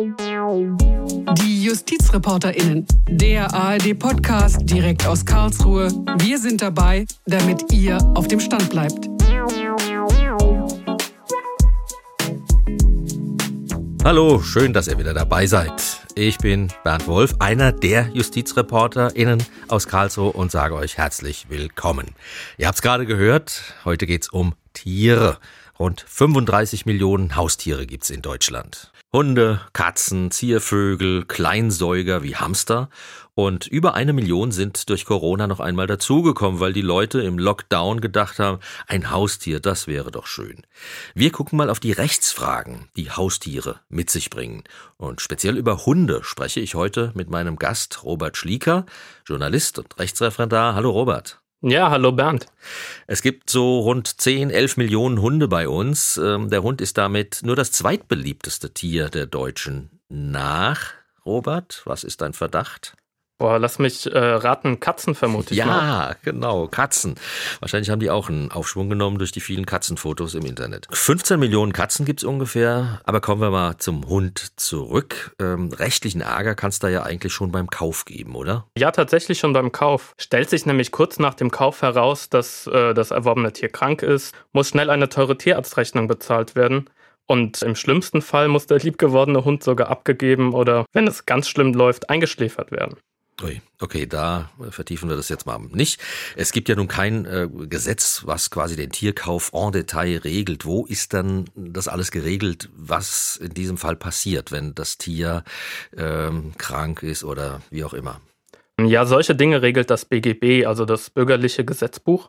Die JustizreporterInnen, der ARD-Podcast direkt aus Karlsruhe. Wir sind dabei, damit ihr auf dem Stand bleibt. Hallo, schön, dass ihr wieder dabei seid. Ich bin Bernd Wolf, einer der JustizreporterInnen aus Karlsruhe und sage euch herzlich willkommen. Ihr habt es gerade gehört, heute geht's um Tiere. Rund 35 Millionen Haustiere gibt's in Deutschland. Hunde, Katzen, Ziervögel, Kleinsäuger wie Hamster und über eine Million sind durch Corona noch einmal dazugekommen, weil die Leute im Lockdown gedacht haben, ein Haustier, das wäre doch schön. Wir gucken mal auf die Rechtsfragen, die Haustiere mit sich bringen. Und speziell über Hunde spreche ich heute mit meinem Gast Robert Schlieker, Journalist und Rechtsreferendar. Hallo Robert. Ja, hallo Bernd. Es gibt so rund 10, 11 Millionen Hunde bei uns. Ähm, der Hund ist damit nur das zweitbeliebteste Tier der Deutschen. Nach, Robert, was ist dein Verdacht? Boah, lass mich äh, raten, Katzen vermute ich ja, mal. genau, Katzen. Wahrscheinlich haben die auch einen Aufschwung genommen durch die vielen Katzenfotos im Internet. 15 Millionen Katzen gibt's ungefähr, aber kommen wir mal zum Hund zurück. Ähm, rechtlichen Ärger kann es da ja eigentlich schon beim Kauf geben, oder? Ja, tatsächlich schon beim Kauf. Stellt sich nämlich kurz nach dem Kauf heraus, dass äh, das erworbene Tier krank ist, muss schnell eine teure Tierarztrechnung bezahlt werden. Und im schlimmsten Fall muss der liebgewordene Hund sogar abgegeben oder, wenn es ganz schlimm läuft, eingeschläfert werden. Okay, da vertiefen wir das jetzt mal nicht. Es gibt ja nun kein äh, Gesetz, was quasi den Tierkauf en Detail regelt. Wo ist dann das alles geregelt, was in diesem Fall passiert, wenn das Tier ähm, krank ist oder wie auch immer? Ja, solche Dinge regelt das BGB, also das bürgerliche Gesetzbuch.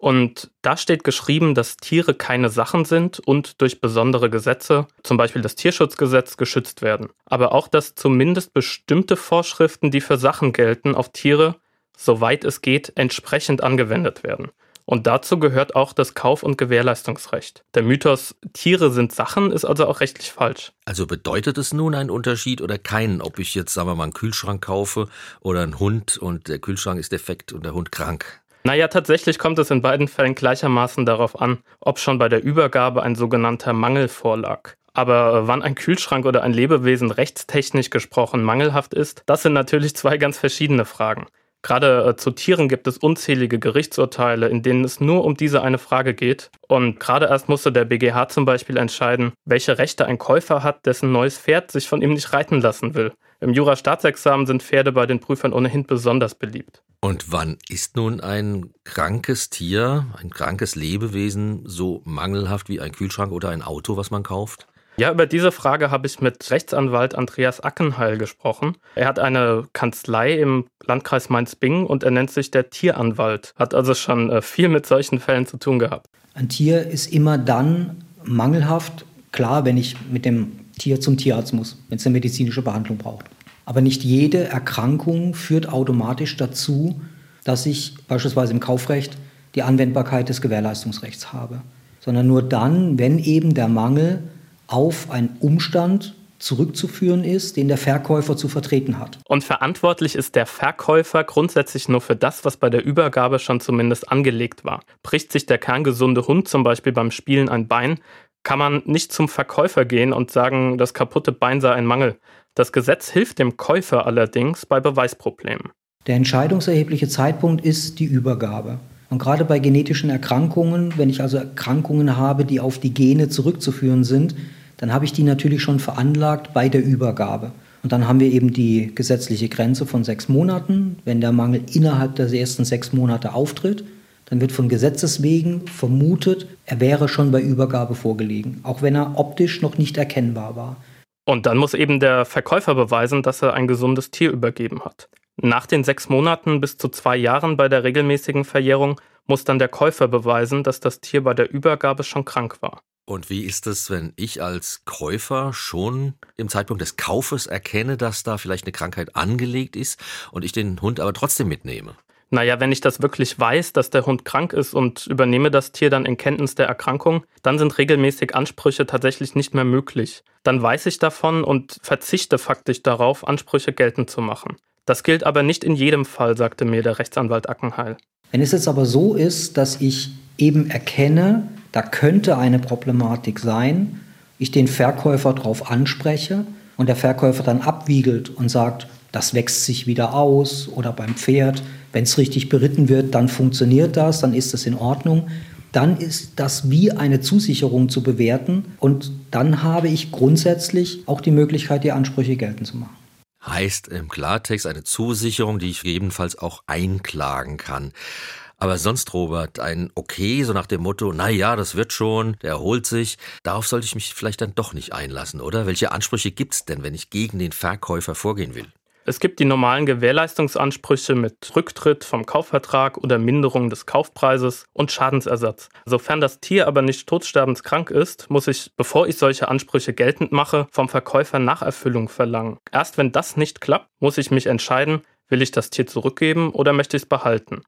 Und da steht geschrieben, dass Tiere keine Sachen sind und durch besondere Gesetze, zum Beispiel das Tierschutzgesetz, geschützt werden. Aber auch, dass zumindest bestimmte Vorschriften, die für Sachen gelten, auf Tiere, soweit es geht, entsprechend angewendet werden. Und dazu gehört auch das Kauf- und Gewährleistungsrecht. Der Mythos, Tiere sind Sachen, ist also auch rechtlich falsch. Also bedeutet es nun einen Unterschied oder keinen, ob ich jetzt, sagen wir mal, einen Kühlschrank kaufe oder einen Hund und der Kühlschrank ist defekt und der Hund krank? Naja, tatsächlich kommt es in beiden Fällen gleichermaßen darauf an, ob schon bei der Übergabe ein sogenannter Mangel vorlag. Aber äh, wann ein Kühlschrank oder ein Lebewesen rechtstechnisch gesprochen mangelhaft ist, das sind natürlich zwei ganz verschiedene Fragen. Gerade äh, zu Tieren gibt es unzählige Gerichtsurteile, in denen es nur um diese eine Frage geht. Und gerade erst musste der BGH zum Beispiel entscheiden, welche Rechte ein Käufer hat, dessen neues Pferd sich von ihm nicht reiten lassen will. Im Jura-Staatsexamen sind Pferde bei den Prüfern ohnehin besonders beliebt. Und wann ist nun ein krankes Tier, ein krankes Lebewesen so mangelhaft wie ein Kühlschrank oder ein Auto, was man kauft? Ja, über diese Frage habe ich mit Rechtsanwalt Andreas Ackenheil gesprochen. Er hat eine Kanzlei im Landkreis Mainz-Bingen und er nennt sich der Tieranwalt. Hat also schon äh, viel mit solchen Fällen zu tun gehabt. Ein Tier ist immer dann mangelhaft, klar, wenn ich mit dem Tier zum Tierarzt muss, wenn es eine medizinische Behandlung braucht. Aber nicht jede Erkrankung führt automatisch dazu, dass ich beispielsweise im Kaufrecht die Anwendbarkeit des Gewährleistungsrechts habe, sondern nur dann, wenn eben der Mangel auf einen Umstand zurückzuführen ist, den der Verkäufer zu vertreten hat. Und verantwortlich ist der Verkäufer grundsätzlich nur für das, was bei der Übergabe schon zumindest angelegt war. Bricht sich der kerngesunde Hund zum Beispiel beim Spielen ein Bein, kann man nicht zum Verkäufer gehen und sagen, das kaputte Bein sei ein Mangel. Das Gesetz hilft dem Käufer allerdings bei Beweisproblemen. Der entscheidungserhebliche Zeitpunkt ist die Übergabe. Und gerade bei genetischen Erkrankungen, wenn ich also Erkrankungen habe, die auf die Gene zurückzuführen sind, dann habe ich die natürlich schon veranlagt bei der Übergabe. Und dann haben wir eben die gesetzliche Grenze von sechs Monaten. Wenn der Mangel innerhalb der ersten sechs Monate auftritt, dann wird von Gesetzes wegen vermutet, er wäre schon bei Übergabe vorgelegen, auch wenn er optisch noch nicht erkennbar war. Und dann muss eben der Verkäufer beweisen, dass er ein gesundes Tier übergeben hat. Nach den sechs Monaten bis zu zwei Jahren bei der regelmäßigen Verjährung muss dann der Käufer beweisen, dass das Tier bei der Übergabe schon krank war. Und wie ist es, wenn ich als Käufer schon im Zeitpunkt des Kaufes erkenne, dass da vielleicht eine Krankheit angelegt ist und ich den Hund aber trotzdem mitnehme? Naja, wenn ich das wirklich weiß, dass der Hund krank ist und übernehme das Tier dann in Kenntnis der Erkrankung, dann sind regelmäßig Ansprüche tatsächlich nicht mehr möglich. Dann weiß ich davon und verzichte faktisch darauf, Ansprüche geltend zu machen. Das gilt aber nicht in jedem Fall, sagte mir der Rechtsanwalt Ackenheil. Wenn es jetzt aber so ist, dass ich eben erkenne, da könnte eine Problematik sein, ich den Verkäufer darauf anspreche und der Verkäufer dann abwiegelt und sagt, das wächst sich wieder aus oder beim Pferd, wenn es richtig beritten wird, dann funktioniert das, dann ist das in Ordnung. Dann ist das wie eine Zusicherung zu bewerten und dann habe ich grundsätzlich auch die Möglichkeit, die Ansprüche geltend zu machen. Heißt im Klartext eine Zusicherung, die ich gegebenenfalls auch einklagen kann. Aber sonst, Robert, ein Okay, so nach dem Motto, na ja, das wird schon, der erholt sich, darauf sollte ich mich vielleicht dann doch nicht einlassen, oder? Welche Ansprüche gibt's denn, wenn ich gegen den Verkäufer vorgehen will? Es gibt die normalen Gewährleistungsansprüche mit Rücktritt vom Kaufvertrag oder Minderung des Kaufpreises und Schadensersatz. Sofern das Tier aber nicht todsterbenskrank ist, muss ich, bevor ich solche Ansprüche geltend mache, vom Verkäufer Nacherfüllung verlangen. Erst wenn das nicht klappt, muss ich mich entscheiden, will ich das Tier zurückgeben oder möchte ich es behalten.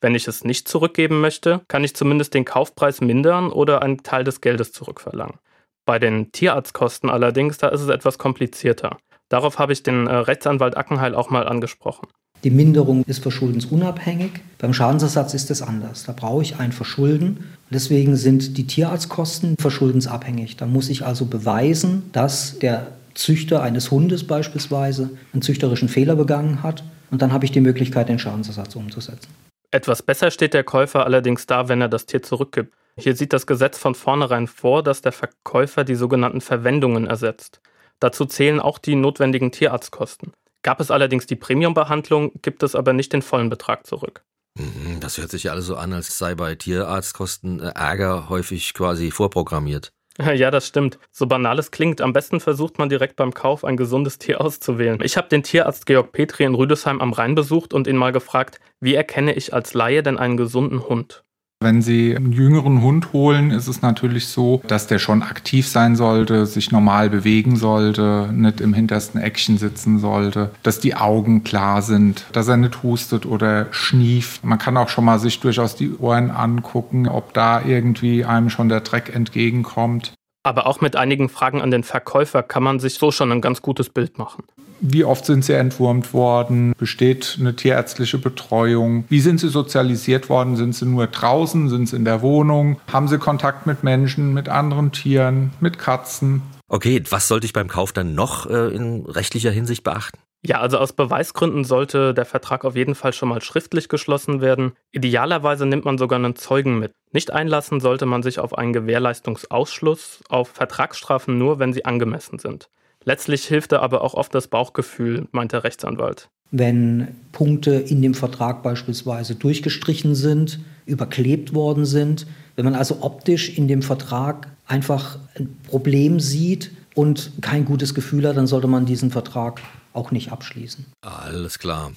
Wenn ich es nicht zurückgeben möchte, kann ich zumindest den Kaufpreis mindern oder einen Teil des Geldes zurückverlangen. Bei den Tierarztkosten allerdings, da ist es etwas komplizierter. Darauf habe ich den äh, Rechtsanwalt Ackenheil auch mal angesprochen. Die Minderung ist verschuldensunabhängig. Beim Schadensersatz ist es anders. Da brauche ich ein Verschulden. Deswegen sind die Tierarztkosten verschuldensabhängig. Da muss ich also beweisen, dass der Züchter eines Hundes beispielsweise einen züchterischen Fehler begangen hat. Und dann habe ich die Möglichkeit, den Schadensersatz umzusetzen. Etwas besser steht der Käufer allerdings da, wenn er das Tier zurückgibt. Hier sieht das Gesetz von vornherein vor, dass der Verkäufer die sogenannten Verwendungen ersetzt. Dazu zählen auch die notwendigen Tierarztkosten. Gab es allerdings die Premiumbehandlung, gibt es aber nicht den vollen Betrag zurück. Mhm, das hört sich ja alles so an, als sei bei Tierarztkosten äh, Ärger häufig quasi vorprogrammiert. Ja, das stimmt. So banal es klingt, am besten versucht man direkt beim Kauf ein gesundes Tier auszuwählen. Ich habe den Tierarzt Georg Petri in Rüdesheim am Rhein besucht und ihn mal gefragt, wie erkenne ich als Laie denn einen gesunden Hund? Wenn Sie einen jüngeren Hund holen, ist es natürlich so, dass der schon aktiv sein sollte, sich normal bewegen sollte, nicht im hintersten Eckchen sitzen sollte, dass die Augen klar sind, dass er nicht hustet oder schnieft. Man kann auch schon mal sich durchaus die Ohren angucken, ob da irgendwie einem schon der Dreck entgegenkommt. Aber auch mit einigen Fragen an den Verkäufer kann man sich so schon ein ganz gutes Bild machen. Wie oft sind sie entwurmt worden? Besteht eine tierärztliche Betreuung? Wie sind sie sozialisiert worden? Sind sie nur draußen? Sind sie in der Wohnung? Haben sie Kontakt mit Menschen, mit anderen Tieren, mit Katzen? Okay, was sollte ich beim Kauf dann noch äh, in rechtlicher Hinsicht beachten? Ja, also aus Beweisgründen sollte der Vertrag auf jeden Fall schon mal schriftlich geschlossen werden. Idealerweise nimmt man sogar einen Zeugen mit. Nicht einlassen sollte man sich auf einen Gewährleistungsausschluss, auf Vertragsstrafen nur, wenn sie angemessen sind. Letztlich hilft da aber auch oft das Bauchgefühl, meint der Rechtsanwalt. Wenn Punkte in dem Vertrag beispielsweise durchgestrichen sind, überklebt worden sind, wenn man also optisch in dem Vertrag einfach ein Problem sieht und kein gutes Gefühl hat, dann sollte man diesen Vertrag auch nicht abschließen. Alles klar.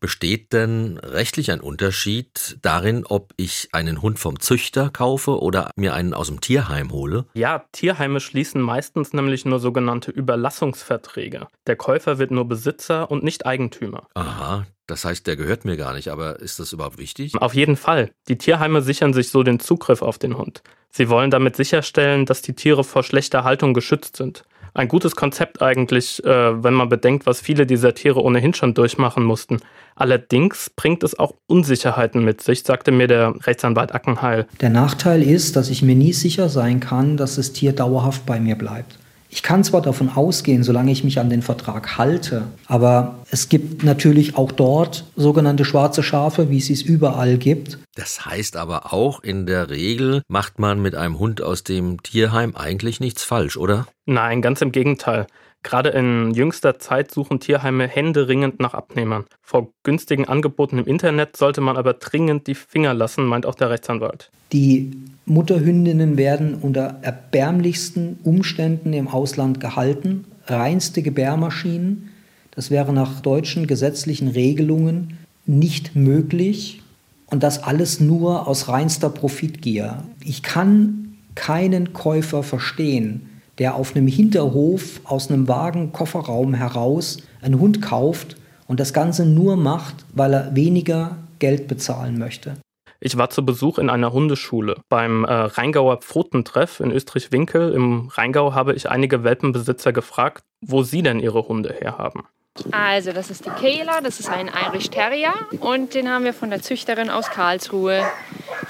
Besteht denn rechtlich ein Unterschied darin, ob ich einen Hund vom Züchter kaufe oder mir einen aus dem Tierheim hole? Ja, Tierheime schließen meistens nämlich nur sogenannte Überlassungsverträge. Der Käufer wird nur Besitzer und nicht Eigentümer. Aha, das heißt, der gehört mir gar nicht, aber ist das überhaupt wichtig? Auf jeden Fall. Die Tierheime sichern sich so den Zugriff auf den Hund. Sie wollen damit sicherstellen, dass die Tiere vor schlechter Haltung geschützt sind ein gutes Konzept eigentlich, äh, wenn man bedenkt, was viele dieser Tiere ohnehin schon durchmachen mussten. Allerdings bringt es auch Unsicherheiten mit sich, sagte mir der Rechtsanwalt Ackenheil. Der Nachteil ist, dass ich mir nie sicher sein kann, dass das Tier dauerhaft bei mir bleibt. Ich kann zwar davon ausgehen, solange ich mich an den Vertrag halte, aber es gibt natürlich auch dort sogenannte schwarze Schafe, wie es es überall gibt. Das heißt aber auch, in der Regel macht man mit einem Hund aus dem Tierheim eigentlich nichts falsch, oder? Nein, ganz im Gegenteil. Gerade in jüngster Zeit suchen Tierheime händeringend nach Abnehmern. Vor günstigen Angeboten im Internet sollte man aber dringend die Finger lassen, meint auch der Rechtsanwalt. Die Mutterhündinnen werden unter erbärmlichsten Umständen im Ausland gehalten. Reinste Gebärmaschinen. Das wäre nach deutschen gesetzlichen Regelungen nicht möglich. Und das alles nur aus reinster Profitgier. Ich kann keinen Käufer verstehen, der auf einem Hinterhof aus einem Wagen-Kofferraum heraus einen Hund kauft und das Ganze nur macht, weil er weniger Geld bezahlen möchte. Ich war zu Besuch in einer Hundeschule. Beim äh, Rheingauer Pfotentreff in Österreich-Winkel im Rheingau habe ich einige Welpenbesitzer gefragt, wo sie denn ihre Hunde herhaben. Also, das ist die Kehler, das ist ein Irish Terrier und den haben wir von der Züchterin aus Karlsruhe.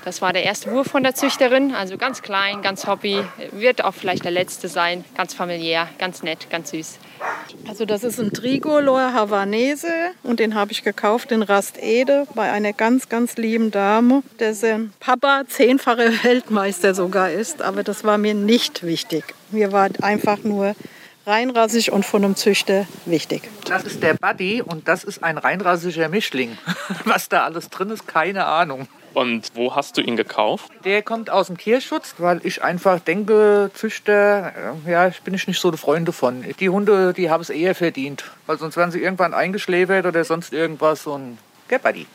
Das war der erste Wurf von der Züchterin, also ganz klein, ganz hobby, wird auch vielleicht der letzte sein, ganz familiär, ganz nett, ganz süß. Also das ist ein Trigolor Havanese und den habe ich gekauft in Rastede bei einer ganz, ganz lieben Dame, dessen Papa zehnfache Weltmeister sogar ist. Aber das war mir nicht wichtig. Mir war einfach nur reinrassig und von einem Züchter wichtig. Das ist der Buddy und das ist ein reinrassiger Mischling. Was da alles drin ist, keine Ahnung. Und wo hast du ihn gekauft? Der kommt aus dem Tierschutz, weil ich einfach denke, Züchter, äh, ja, ich bin ich nicht so der Freund von. Die Hunde, die haben es eher verdient, weil sonst werden sie irgendwann eingeschläfert oder sonst irgendwas und der Buddy.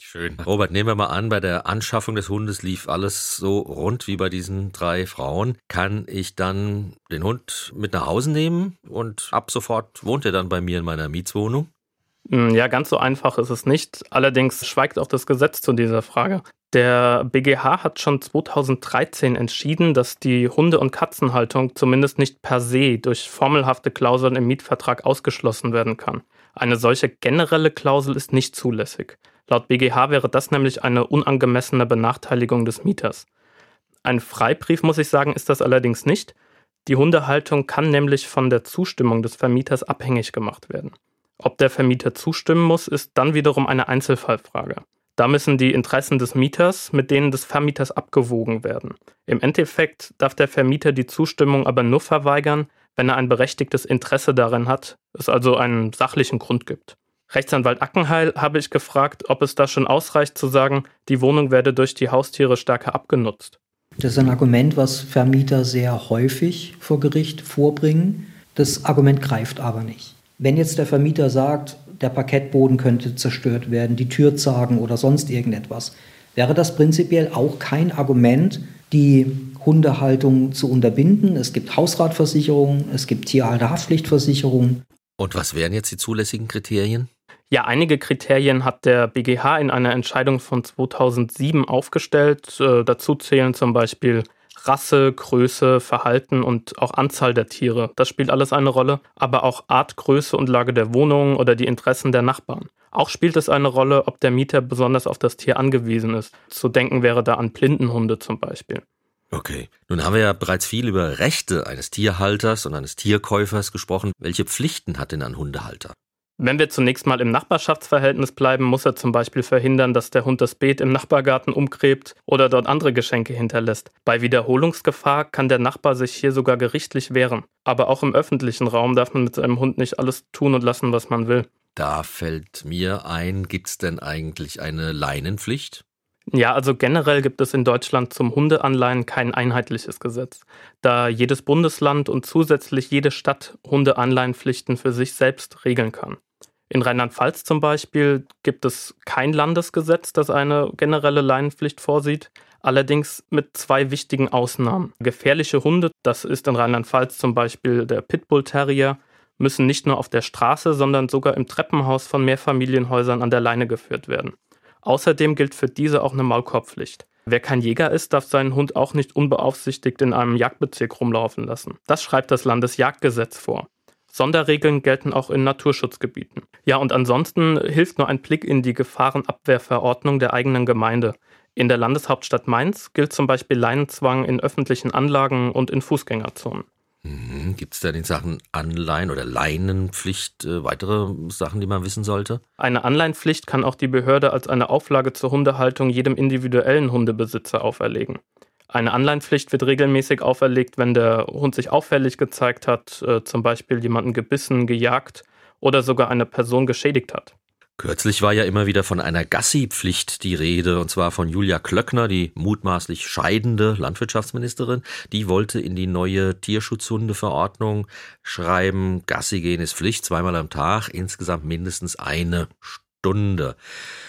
Schön. Robert, nehmen wir mal an, bei der Anschaffung des Hundes lief alles so rund wie bei diesen drei Frauen. Kann ich dann den Hund mit nach Hause nehmen und ab sofort wohnt er dann bei mir in meiner Mietswohnung? Hm, ja, ganz so einfach ist es nicht. Allerdings schweigt auch das Gesetz zu dieser Frage. Der BGH hat schon 2013 entschieden, dass die Hunde- und Katzenhaltung zumindest nicht per se durch formelhafte Klauseln im Mietvertrag ausgeschlossen werden kann. Eine solche generelle Klausel ist nicht zulässig. Laut BGH wäre das nämlich eine unangemessene Benachteiligung des Mieters. Ein Freibrief, muss ich sagen, ist das allerdings nicht. Die Hundehaltung kann nämlich von der Zustimmung des Vermieters abhängig gemacht werden. Ob der Vermieter zustimmen muss, ist dann wiederum eine Einzelfallfrage. Da müssen die Interessen des Mieters mit denen des Vermieters abgewogen werden. Im Endeffekt darf der Vermieter die Zustimmung aber nur verweigern, wenn er ein berechtigtes Interesse darin hat, es also einen sachlichen Grund gibt. Rechtsanwalt Ackenheil habe ich gefragt, ob es da schon ausreicht zu sagen, die Wohnung werde durch die Haustiere stärker abgenutzt. Das ist ein Argument, was Vermieter sehr häufig vor Gericht vorbringen. Das Argument greift aber nicht. Wenn jetzt der Vermieter sagt, der Parkettboden könnte zerstört werden, die Türzagen oder sonst irgendetwas, wäre das prinzipiell auch kein Argument, die Hundehaltung zu unterbinden. Es gibt Hausratversicherungen, es gibt Tierhalterhaftpflichtversicherungen. Und was wären jetzt die zulässigen Kriterien? Ja, einige Kriterien hat der BGH in einer Entscheidung von 2007 aufgestellt. Äh, dazu zählen zum Beispiel Rasse, Größe, Verhalten und auch Anzahl der Tiere. Das spielt alles eine Rolle, aber auch Art, Größe und Lage der Wohnung oder die Interessen der Nachbarn. Auch spielt es eine Rolle, ob der Mieter besonders auf das Tier angewiesen ist. Zu denken wäre da an Blindenhunde zum Beispiel. Okay. Nun haben wir ja bereits viel über Rechte eines Tierhalters und eines Tierkäufers gesprochen. Welche Pflichten hat denn ein Hundehalter? Wenn wir zunächst mal im Nachbarschaftsverhältnis bleiben, muss er zum Beispiel verhindern, dass der Hund das Beet im Nachbargarten umgräbt oder dort andere Geschenke hinterlässt. Bei Wiederholungsgefahr kann der Nachbar sich hier sogar gerichtlich wehren. Aber auch im öffentlichen Raum darf man mit seinem Hund nicht alles tun und lassen, was man will. Da fällt mir ein, gibt es denn eigentlich eine Leinenpflicht? Ja, also generell gibt es in Deutschland zum Hundeanleihen kein einheitliches Gesetz, da jedes Bundesland und zusätzlich jede Stadt Hundeanleihenpflichten für sich selbst regeln kann. In Rheinland-Pfalz zum Beispiel gibt es kein Landesgesetz, das eine generelle Leinenpflicht vorsieht, allerdings mit zwei wichtigen Ausnahmen. Gefährliche Hunde, das ist in Rheinland-Pfalz zum Beispiel der Pitbull Terrier, müssen nicht nur auf der Straße, sondern sogar im Treppenhaus von Mehrfamilienhäusern an der Leine geführt werden. Außerdem gilt für diese auch eine Maulkorbpflicht. Wer kein Jäger ist, darf seinen Hund auch nicht unbeaufsichtigt in einem Jagdbezirk rumlaufen lassen. Das schreibt das Landesjagdgesetz vor. Sonderregeln gelten auch in Naturschutzgebieten. Ja, und ansonsten hilft nur ein Blick in die Gefahrenabwehrverordnung der eigenen Gemeinde. In der Landeshauptstadt Mainz gilt zum Beispiel Leinenzwang in öffentlichen Anlagen und in Fußgängerzonen. Mhm. Gibt es da in Sachen Anleihen oder Leinenpflicht äh, weitere Sachen, die man wissen sollte? Eine Anleihenpflicht kann auch die Behörde als eine Auflage zur Hundehaltung jedem individuellen Hundebesitzer auferlegen. Eine Anleihenpflicht wird regelmäßig auferlegt, wenn der Hund sich auffällig gezeigt hat, äh, zum Beispiel jemanden gebissen, gejagt oder sogar eine Person geschädigt hat. Kürzlich war ja immer wieder von einer Gassi-Pflicht die Rede, und zwar von Julia Klöckner, die mutmaßlich scheidende Landwirtschaftsministerin. Die wollte in die neue Tierschutzhundeverordnung schreiben, Gassi gehen ist Pflicht, zweimal am Tag, insgesamt mindestens eine Stunde.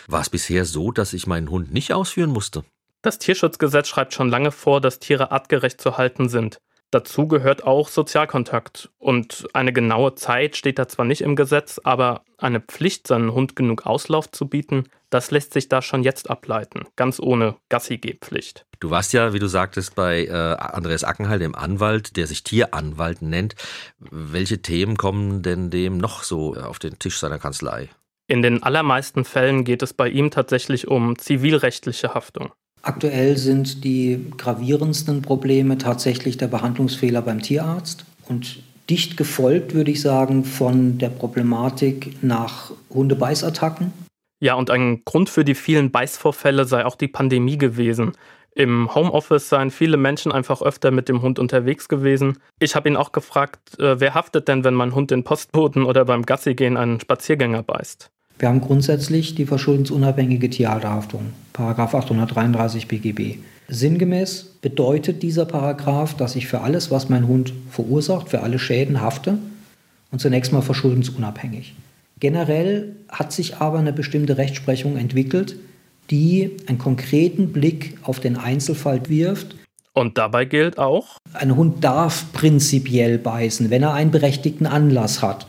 War es bisher so, dass ich meinen Hund nicht ausführen musste? Das Tierschutzgesetz schreibt schon lange vor, dass Tiere artgerecht zu halten sind. Dazu gehört auch Sozialkontakt. Und eine genaue Zeit steht da zwar nicht im Gesetz, aber eine Pflicht, seinen Hund genug Auslauf zu bieten, das lässt sich da schon jetzt ableiten, ganz ohne Gassi-Geh-Pflicht. Du warst ja, wie du sagtest, bei äh, Andreas Ackenhall, dem Anwalt, der sich Tieranwalt nennt. Welche Themen kommen denn dem noch so auf den Tisch seiner Kanzlei? In den allermeisten Fällen geht es bei ihm tatsächlich um zivilrechtliche Haftung. Aktuell sind die gravierendsten Probleme tatsächlich der Behandlungsfehler beim Tierarzt und dicht gefolgt, würde ich sagen, von der Problematik nach Hundebeißattacken. Ja, und ein Grund für die vielen Beißvorfälle sei auch die Pandemie gewesen. Im Homeoffice seien viele Menschen einfach öfter mit dem Hund unterwegs gewesen. Ich habe ihn auch gefragt, äh, wer haftet denn, wenn mein Hund den Postboten oder beim Gassi gehen einen Spaziergänger beißt? Wir haben grundsätzlich die verschuldensunabhängige Tierhalterhaftung, Paragraph 833 BGB. Sinngemäß bedeutet dieser Paragraph, dass ich für alles, was mein Hund verursacht, für alle Schäden hafte und zunächst mal verschuldensunabhängig. Generell hat sich aber eine bestimmte Rechtsprechung entwickelt, die einen konkreten Blick auf den Einzelfall wirft. Und dabei gilt auch? Ein Hund darf prinzipiell beißen, wenn er einen berechtigten Anlass hat.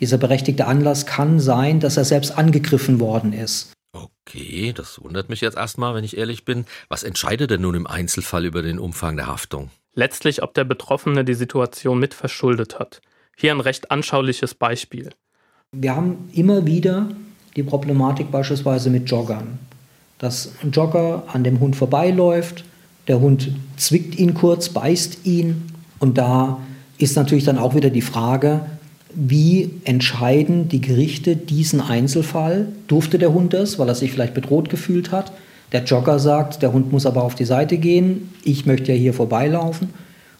Dieser berechtigte Anlass kann sein, dass er selbst angegriffen worden ist. Okay, das wundert mich jetzt erstmal, wenn ich ehrlich bin. Was entscheidet denn nun im Einzelfall über den Umfang der Haftung? Letztlich, ob der Betroffene die Situation mit verschuldet hat. Hier ein recht anschauliches Beispiel. Wir haben immer wieder die Problematik beispielsweise mit Joggern. Dass ein Jogger an dem Hund vorbeiläuft, der Hund zwickt ihn kurz, beißt ihn und da ist natürlich dann auch wieder die Frage, wie entscheiden die Gerichte diesen Einzelfall? Durfte der Hund das, weil er sich vielleicht bedroht gefühlt hat? Der Jogger sagt, der Hund muss aber auf die Seite gehen, ich möchte ja hier vorbeilaufen.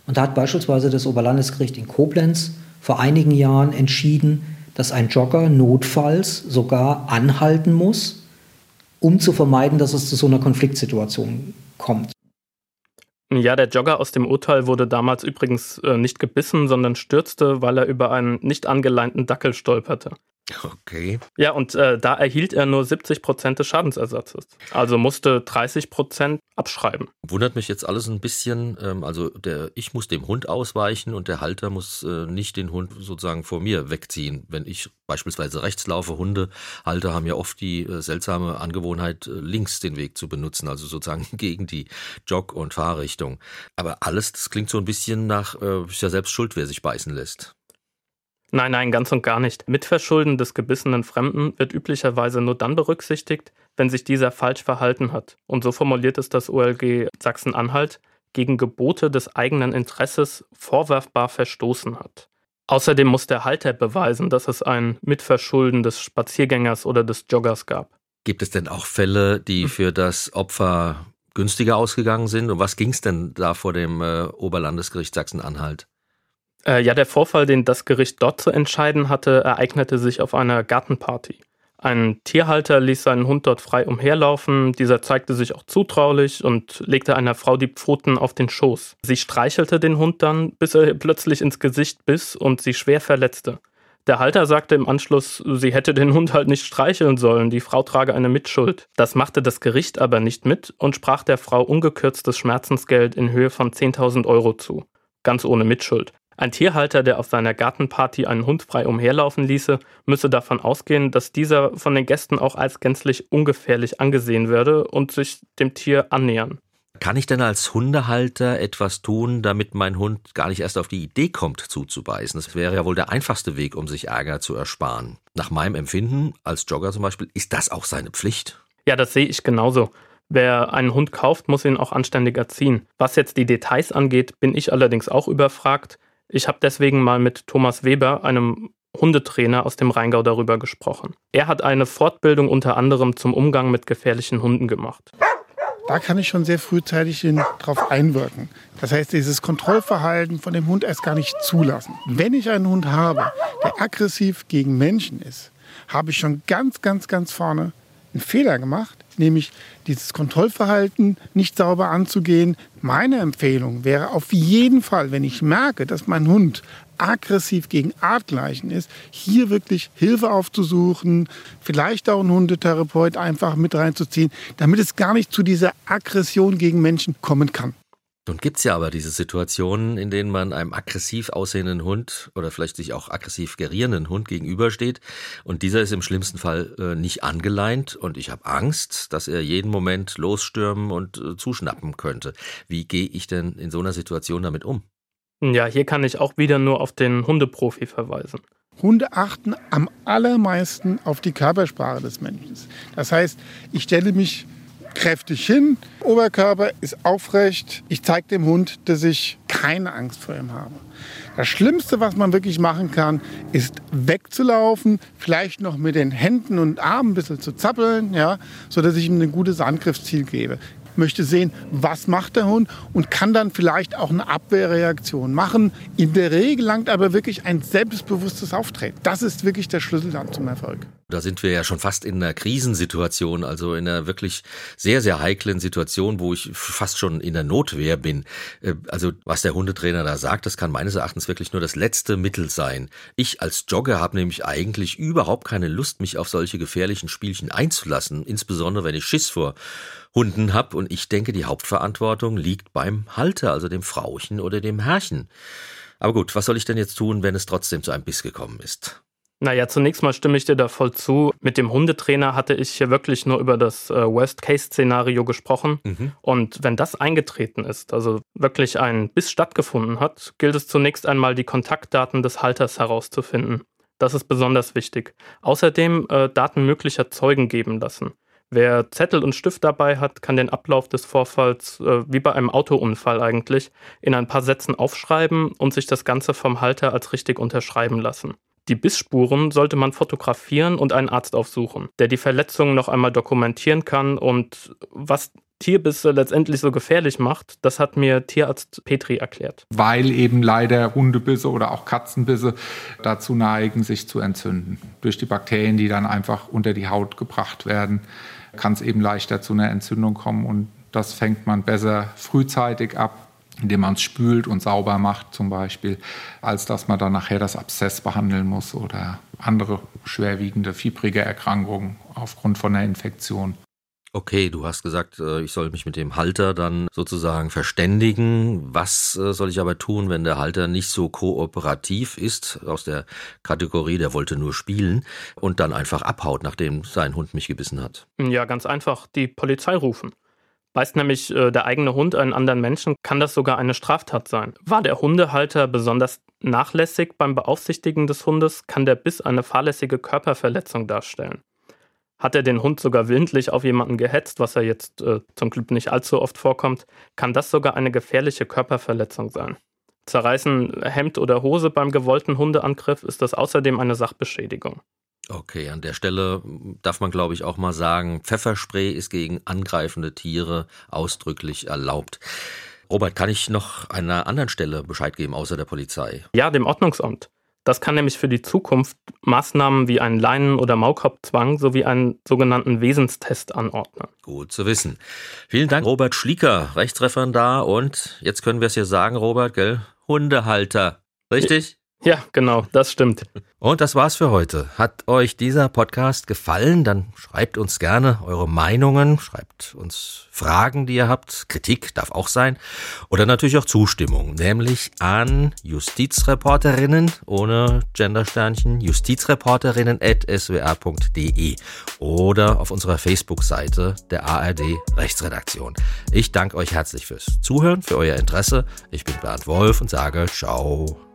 Und da hat beispielsweise das Oberlandesgericht in Koblenz vor einigen Jahren entschieden, dass ein Jogger notfalls sogar anhalten muss, um zu vermeiden, dass es zu so einer Konfliktsituation kommt. Ja, der Jogger aus dem Urteil wurde damals übrigens äh, nicht gebissen, sondern stürzte, weil er über einen nicht angeleinten Dackel stolperte. Okay. Ja, und äh, da erhielt er nur 70 Prozent des Schadensersatzes. Also musste 30 Prozent abschreiben. Wundert mich jetzt alles ein bisschen. Ähm, also der, ich muss dem Hund ausweichen und der Halter muss äh, nicht den Hund sozusagen vor mir wegziehen. Wenn ich beispielsweise rechts laufe, Hundehalter haben ja oft die äh, seltsame Angewohnheit, äh, links den Weg zu benutzen, also sozusagen gegen die Jog- und Fahrrichtung. Aber alles, das klingt so ein bisschen nach, äh, ist ja selbst schuld, wer sich beißen lässt. Nein, nein, ganz und gar nicht. Mitverschulden des gebissenen Fremden wird üblicherweise nur dann berücksichtigt, wenn sich dieser falsch verhalten hat. Und so formuliert es das OLG Sachsen-Anhalt, gegen Gebote des eigenen Interesses vorwerfbar verstoßen hat. Außerdem muss der Halter beweisen, dass es ein Mitverschulden des Spaziergängers oder des Joggers gab. Gibt es denn auch Fälle, die hm. für das Opfer günstiger ausgegangen sind? Und was ging es denn da vor dem äh, Oberlandesgericht Sachsen-Anhalt? Äh, ja, der Vorfall, den das Gericht dort zu entscheiden hatte, ereignete sich auf einer Gartenparty. Ein Tierhalter ließ seinen Hund dort frei umherlaufen. Dieser zeigte sich auch zutraulich und legte einer Frau die Pfoten auf den Schoß. Sie streichelte den Hund dann, bis er plötzlich ins Gesicht biss und sie schwer verletzte. Der Halter sagte im Anschluss, sie hätte den Hund halt nicht streicheln sollen, die Frau trage eine Mitschuld. Das machte das Gericht aber nicht mit und sprach der Frau ungekürztes Schmerzensgeld in Höhe von 10.000 Euro zu. Ganz ohne Mitschuld. Ein Tierhalter, der auf seiner Gartenparty einen Hund frei umherlaufen ließe, müsse davon ausgehen, dass dieser von den Gästen auch als gänzlich ungefährlich angesehen würde und sich dem Tier annähern. Kann ich denn als Hundehalter etwas tun, damit mein Hund gar nicht erst auf die Idee kommt, zuzubeißen? Das wäre ja wohl der einfachste Weg, um sich Ärger zu ersparen. Nach meinem Empfinden, als Jogger zum Beispiel, ist das auch seine Pflicht. Ja, das sehe ich genauso. Wer einen Hund kauft, muss ihn auch anständig erziehen. Was jetzt die Details angeht, bin ich allerdings auch überfragt. Ich habe deswegen mal mit Thomas Weber, einem Hundetrainer aus dem Rheingau, darüber gesprochen. Er hat eine Fortbildung unter anderem zum Umgang mit gefährlichen Hunden gemacht. Da kann ich schon sehr frühzeitig darauf einwirken. Das heißt, dieses Kontrollverhalten von dem Hund erst gar nicht zulassen. Wenn ich einen Hund habe, der aggressiv gegen Menschen ist, habe ich schon ganz, ganz, ganz vorne einen Fehler gemacht, nämlich dieses Kontrollverhalten nicht sauber anzugehen. Meine Empfehlung wäre auf jeden Fall, wenn ich merke, dass mein Hund aggressiv gegen Artgleichen ist, hier wirklich Hilfe aufzusuchen, vielleicht auch einen Hundetherapeut einfach mit reinzuziehen, damit es gar nicht zu dieser Aggression gegen Menschen kommen kann. Nun gibt es ja aber diese Situationen, in denen man einem aggressiv aussehenden Hund oder vielleicht sich auch aggressiv gerierenden Hund gegenübersteht und dieser ist im schlimmsten Fall äh, nicht angeleint und ich habe Angst, dass er jeden Moment losstürmen und äh, zuschnappen könnte. Wie gehe ich denn in so einer Situation damit um? Ja, hier kann ich auch wieder nur auf den Hundeprofi verweisen. Hunde achten am allermeisten auf die Körpersprache des Menschen. Das heißt, ich stelle mich kräftig hin, Oberkörper ist aufrecht. Ich zeige dem Hund, dass ich keine Angst vor ihm habe. Das Schlimmste, was man wirklich machen kann, ist wegzulaufen, vielleicht noch mit den Händen und Armen ein bisschen zu zappeln, ja, sodass ich ihm ein gutes Angriffsziel gebe möchte sehen, was macht der Hund und kann dann vielleicht auch eine Abwehrreaktion machen. In der Regel langt aber wirklich ein selbstbewusstes Auftreten. Das ist wirklich der Schlüssel dann zum Erfolg. Da sind wir ja schon fast in einer Krisensituation, also in einer wirklich sehr, sehr heiklen Situation, wo ich fast schon in der Notwehr bin. Äh, also was der Hundetrainer da sagt, das kann meines Erachtens wirklich nur das letzte Mittel sein. Ich als Jogger habe nämlich eigentlich überhaupt keine Lust, mich auf solche gefährlichen Spielchen einzulassen, insbesondere wenn ich Schiss vor Hunden habe. Und ich denke, die Hauptverantwortung liegt beim Halter, also dem Frauchen oder dem Herrchen. Aber gut, was soll ich denn jetzt tun, wenn es trotzdem zu einem Biss gekommen ist? Naja, zunächst mal stimme ich dir da voll zu. Mit dem Hundetrainer hatte ich hier wirklich nur über das äh, Worst-Case-Szenario gesprochen. Mhm. Und wenn das eingetreten ist, also wirklich ein Biss stattgefunden hat, gilt es zunächst einmal, die Kontaktdaten des Halters herauszufinden. Das ist besonders wichtig. Außerdem äh, Daten möglicher Zeugen geben lassen. Wer Zettel und Stift dabei hat, kann den Ablauf des Vorfalls, äh, wie bei einem Autounfall eigentlich, in ein paar Sätzen aufschreiben und sich das Ganze vom Halter als richtig unterschreiben lassen. Die Bissspuren sollte man fotografieren und einen Arzt aufsuchen, der die Verletzungen noch einmal dokumentieren kann und was Tierbisse letztendlich so gefährlich macht, das hat mir Tierarzt Petri erklärt. Weil eben leider Hundebisse oder auch Katzenbisse dazu neigen, sich zu entzünden. Durch die Bakterien, die dann einfach unter die Haut gebracht werden, kann es eben leichter zu einer Entzündung kommen und das fängt man besser frühzeitig ab indem man es spült und sauber macht zum Beispiel, als dass man dann nachher das Abszess behandeln muss oder andere schwerwiegende, fiebrige Erkrankungen aufgrund von einer Infektion. Okay, du hast gesagt, äh, ich soll mich mit dem Halter dann sozusagen verständigen. Was äh, soll ich aber tun, wenn der Halter nicht so kooperativ ist, aus der Kategorie, der wollte nur spielen und dann einfach abhaut, nachdem sein Hund mich gebissen hat? Ja, ganz einfach, die Polizei rufen. Beißt nämlich äh, der eigene Hund einen anderen Menschen, kann das sogar eine Straftat sein. War der Hundehalter besonders nachlässig beim Beaufsichtigen des Hundes, kann der Biss eine fahrlässige Körperverletzung darstellen. Hat er den Hund sogar willentlich auf jemanden gehetzt, was er jetzt äh, zum Glück nicht allzu oft vorkommt, kann das sogar eine gefährliche Körperverletzung sein. Zerreißen Hemd oder Hose beim gewollten Hundeangriff ist das außerdem eine Sachbeschädigung. Okay, an der Stelle darf man, glaube ich, auch mal sagen, Pfefferspray ist gegen angreifende Tiere ausdrücklich erlaubt. Robert, kann ich noch einer anderen Stelle Bescheid geben, außer der Polizei? Ja, dem Ordnungsamt. Das kann nämlich für die Zukunft Maßnahmen wie einen Leinen- oder Maulkorbzwang sowie einen sogenannten Wesenstest anordnen. Gut zu wissen. Vielen Dank, Robert Schlieker, Rechtsreferendar und jetzt können wir es hier sagen, Robert, gell? Hundehalter. Richtig? Ja, genau, das stimmt. Und das war's für heute. Hat euch dieser Podcast gefallen? Dann schreibt uns gerne eure Meinungen, schreibt uns Fragen, die ihr habt. Kritik darf auch sein. Oder natürlich auch Zustimmung, nämlich an Justizreporterinnen ohne Gendersternchen, Justizreporterinnen at swr.de oder auf unserer Facebook-Seite der ARD Rechtsredaktion. Ich danke euch herzlich fürs Zuhören, für euer Interesse. Ich bin Bernd Wolf und sage Ciao.